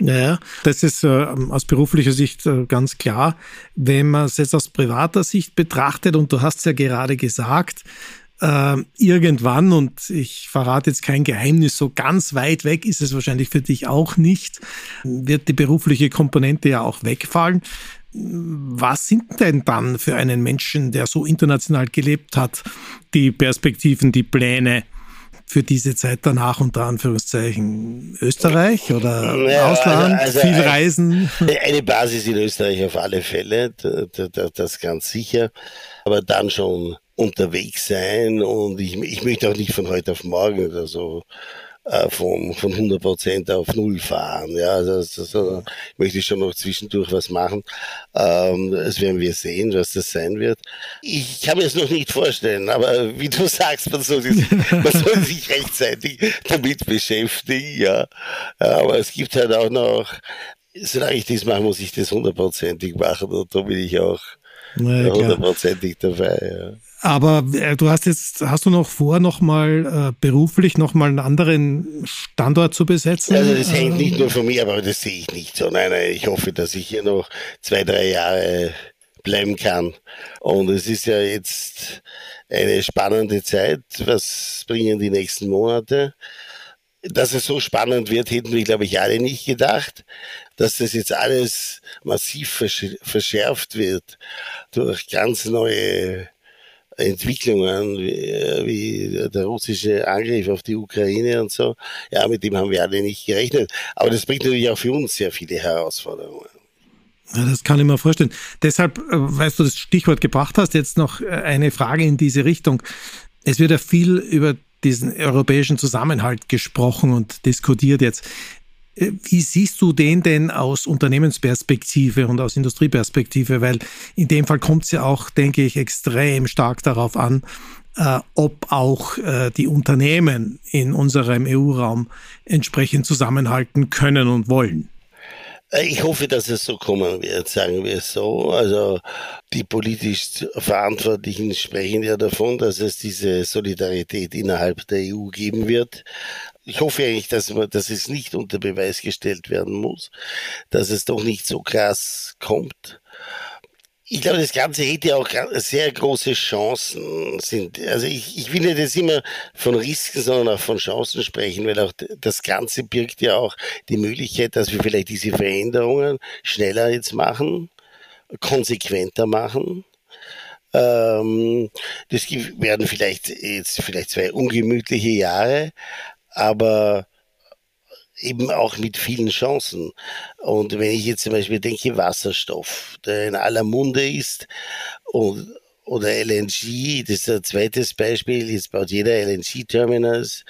Ja, das ist äh, aus beruflicher Sicht äh, ganz klar. Wenn man es jetzt aus privater Sicht betrachtet, und du hast es ja gerade gesagt, äh, irgendwann, und ich verrate jetzt kein Geheimnis, so ganz weit weg ist es wahrscheinlich für dich auch nicht, wird die berufliche Komponente ja auch wegfallen. Was sind denn dann für einen Menschen, der so international gelebt hat, die Perspektiven, die Pläne? für diese Zeit danach unter Anführungszeichen Österreich oder ja, Ausland, also, also viel Reisen? Eine Basis in Österreich auf alle Fälle, das ganz sicher, aber dann schon unterwegs sein und ich, ich möchte auch nicht von heute auf morgen oder so äh, von, von 100 Prozent auf Null fahren. Ja, also, also, ich möchte schon noch zwischendurch was machen. Ähm, das werden wir sehen, was das sein wird. Ich kann mir es noch nicht vorstellen, aber wie du sagst, man soll, sich, man soll sich rechtzeitig damit beschäftigen. Ja. Aber es gibt halt auch noch, solange ich das mache, muss ich das hundertprozentig machen und da bin ich auch hundertprozentig dabei. Ja. Aber äh, du hast jetzt, hast du noch vor, nochmal äh, beruflich nochmal einen anderen Standort zu besetzen? Also das hängt nicht nur von mir, aber das sehe ich nicht so. Nein, nein, ich hoffe, dass ich hier noch zwei, drei Jahre bleiben kann. Und es ist ja jetzt eine spannende Zeit. Was bringen die nächsten Monate? Dass es so spannend wird, hätten wir, glaube ich, alle nicht gedacht. Dass das jetzt alles massiv verschärft wird durch ganz neue Entwicklungen wie, der russische Angriff auf die Ukraine und so, ja, mit dem haben wir alle nicht gerechnet. Aber das bringt natürlich auch für uns sehr viele Herausforderungen. Ja, das kann ich mir vorstellen. Deshalb, äh, weißt du das Stichwort gebracht hast, jetzt noch äh, eine Frage in diese Richtung. Es wird ja viel über diesen europäischen Zusammenhalt gesprochen und diskutiert jetzt. Äh, wie siehst du den denn aus Unternehmensperspektive und aus Industrieperspektive? Weil in dem Fall kommt es ja auch, denke ich, extrem stark darauf an, äh, ob auch äh, die Unternehmen in unserem EU-Raum entsprechend zusammenhalten können und wollen. Äh, ich hoffe, dass es so kommen wird, sagen wir es so. Also die politisch Verantwortlichen sprechen ja davon, dass es diese Solidarität innerhalb der EU geben wird. Ich hoffe eigentlich, dass, dass es nicht unter Beweis gestellt werden muss, dass es doch nicht so krass kommt ich glaube, das Ganze hätte auch sehr große Chancen. Sind. Also ich, ich will nicht jetzt immer von Risiken, sondern auch von Chancen sprechen, weil auch das Ganze birgt ja auch die Möglichkeit, dass wir vielleicht diese Veränderungen schneller jetzt machen, konsequenter machen. Ähm, das werden vielleicht jetzt vielleicht zwei ungemütliche Jahre, aber eben auch mit vielen Chancen. Und wenn ich jetzt zum Beispiel denke, Wasserstoff, der in aller Munde ist und oder LNG, das ist ein zweites Beispiel, jetzt baut jeder LNG-Terminals.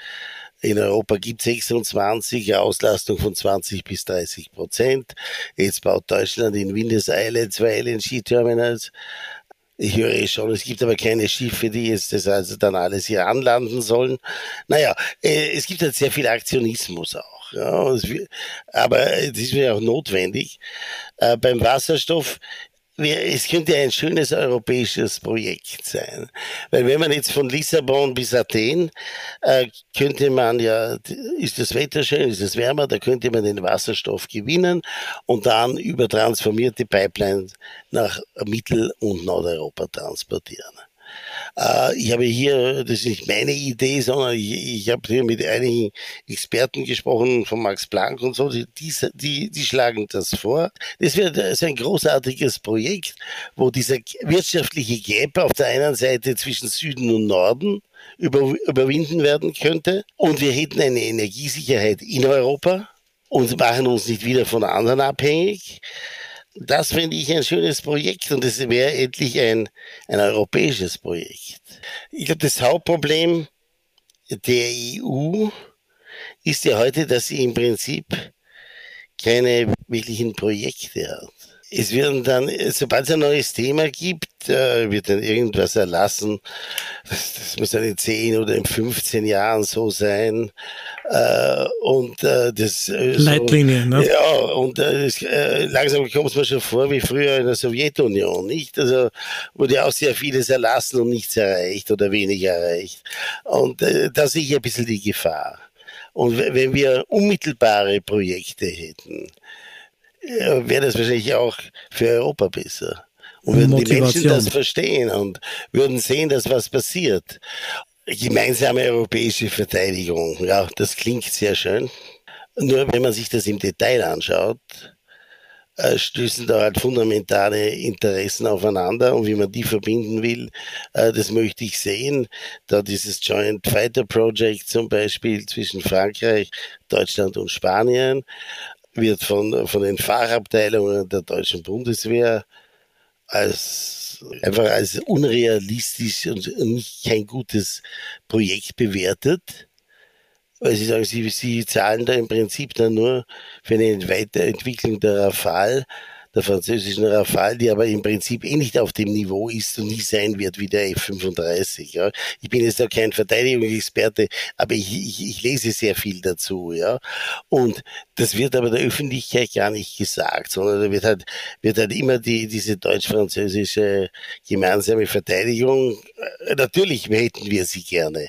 In Europa gibt es 26, Auslastung von 20 bis 30 Prozent. Jetzt baut Deutschland in Windeseile zwei LNG-Terminals. Ich höre eh schon, es gibt aber keine Schiffe, die jetzt das also dann alles hier anlanden sollen. Naja, äh, es gibt halt sehr viel Aktionismus auch. Ja, aber das ist mir auch notwendig. Äh, beim Wasserstoff es könnte ein schönes europäisches Projekt sein. Weil wenn man jetzt von Lissabon bis Athen, äh, könnte man ja, ist das Wetter schön, ist es wärmer, da könnte man den Wasserstoff gewinnen und dann über transformierte Pipelines nach Mittel- und Nordeuropa transportieren. Äh, ich habe hier, das ist nicht meine Idee, sondern ich, ich habe hier mit einigen Experten gesprochen, von Max Planck und so, die, die, die schlagen das vor. Das wird das ein großartiges Projekt, wo dieser wirtschaftliche Gap auf der einen Seite zwischen Süden und Norden über, überwinden werden könnte und wir hätten eine Energiesicherheit in Europa und machen uns nicht wieder von anderen abhängig. Das finde ich ein schönes Projekt und es wäre endlich ein, ein europäisches Projekt. Ich glaube, das Hauptproblem der EU ist ja heute, dass sie im Prinzip keine wirklichen Projekte hat. Es werden dann, sobald es ein neues Thema gibt, äh, wird dann irgendwas erlassen. Das, das muss dann in 10 oder in 15 Jahren so sein. Äh, und äh, das Leitlinie, so, ne? Ja, und das, langsam kommt es mir schon vor wie früher in der Sowjetunion, nicht? Also wurde auch sehr vieles erlassen und nichts erreicht oder wenig erreicht. Und da sehe ich ein bisschen die Gefahr. Und wenn wir unmittelbare Projekte hätten, wäre das wahrscheinlich auch für Europa besser. Und würden Motivation. die Menschen das verstehen und würden sehen, dass was passiert. Gemeinsame europäische Verteidigung, ja, das klingt sehr schön. Nur wenn man sich das im Detail anschaut, äh, stößen da halt fundamentale Interessen aufeinander und wie man die verbinden will, äh, das möchte ich sehen. Da dieses Joint Fighter Project zum Beispiel zwischen Frankreich, Deutschland und Spanien wird von, von den Fachabteilungen der deutschen Bundeswehr als einfach als unrealistisch und nicht kein gutes Projekt bewertet. Weil sie sagen, sie, sie zahlen da im Prinzip dann nur für eine Weiterentwicklung der Rafale der französischen Rafale, die aber im Prinzip eh nicht auf dem Niveau ist und nie sein wird wie der F-35. Ja. Ich bin jetzt auch kein Verteidigungsexperte, aber ich, ich, ich lese sehr viel dazu. Ja. Und das wird aber der Öffentlichkeit gar nicht gesagt, sondern da wird halt, wird halt immer die, diese deutsch-französische gemeinsame Verteidigung, äh, natürlich hätten wir sie gerne.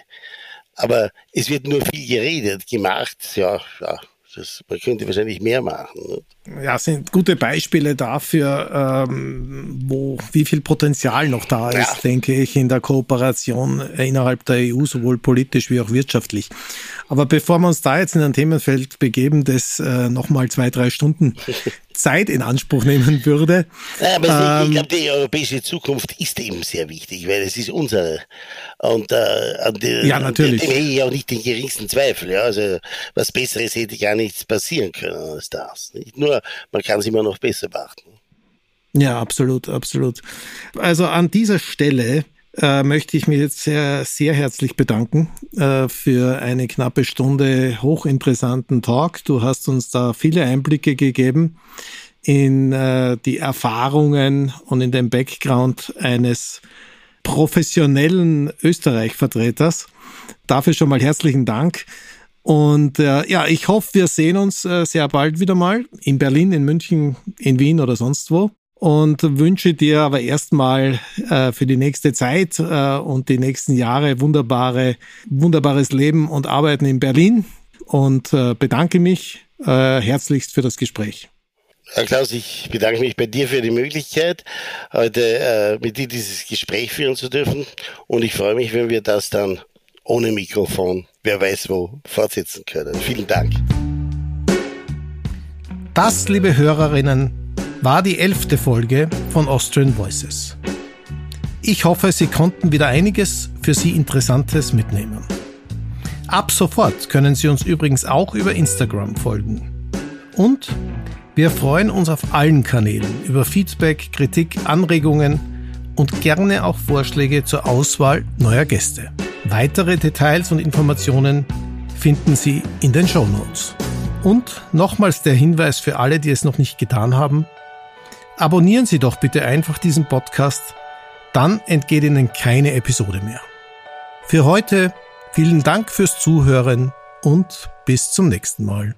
Aber es wird nur viel geredet, gemacht, ja, ja das, man könnte wahrscheinlich mehr machen. Ne? Ja, sind gute Beispiele dafür, ähm, wo wie viel Potenzial noch da ist, ja. denke ich, in der Kooperation innerhalb der EU, sowohl politisch wie auch wirtschaftlich. Aber bevor wir uns da jetzt in ein Themenfeld begeben, das äh, nochmal zwei, drei Stunden Zeit in Anspruch nehmen würde. Ja, aber ähm, ich glaube, die europäische Zukunft ist eben sehr wichtig, weil es ist unsere. Und, äh, und äh, ja, natürlich. Dem hätte ich auch nicht den geringsten Zweifel. Ja? Also was Besseres hätte gar nichts passieren können als das. Nicht nur, man kann es immer noch besser machen. Ja, absolut, absolut. Also an dieser Stelle äh, möchte ich mich jetzt sehr, sehr herzlich bedanken äh, für eine knappe Stunde hochinteressanten Talk. Du hast uns da viele Einblicke gegeben in äh, die Erfahrungen und in den Background eines professionellen Österreich-Vertreters. Dafür schon mal herzlichen Dank. Und äh, ja, ich hoffe, wir sehen uns äh, sehr bald wieder mal in Berlin, in München, in Wien oder sonst wo und wünsche dir aber erstmal äh, für die nächste Zeit äh, und die nächsten Jahre wunderbare, wunderbares Leben und Arbeiten in Berlin und äh, bedanke mich äh, herzlichst für das Gespräch. Herr Klaus, ich bedanke mich bei dir für die Möglichkeit, heute äh, mit dir dieses Gespräch führen zu dürfen und ich freue mich, wenn wir das dann ohne Mikrofon, wer weiß wo, fortsetzen können. Vielen Dank. Das, liebe Hörerinnen, war die elfte Folge von Austrian Voices. Ich hoffe, Sie konnten wieder einiges für Sie Interessantes mitnehmen. Ab sofort können Sie uns übrigens auch über Instagram folgen. Und wir freuen uns auf allen Kanälen über Feedback, Kritik, Anregungen und gerne auch Vorschläge zur Auswahl neuer Gäste. Weitere Details und Informationen finden Sie in den Show Notes. Und nochmals der Hinweis für alle, die es noch nicht getan haben. Abonnieren Sie doch bitte einfach diesen Podcast, dann entgeht Ihnen keine Episode mehr. Für heute vielen Dank fürs Zuhören und bis zum nächsten Mal.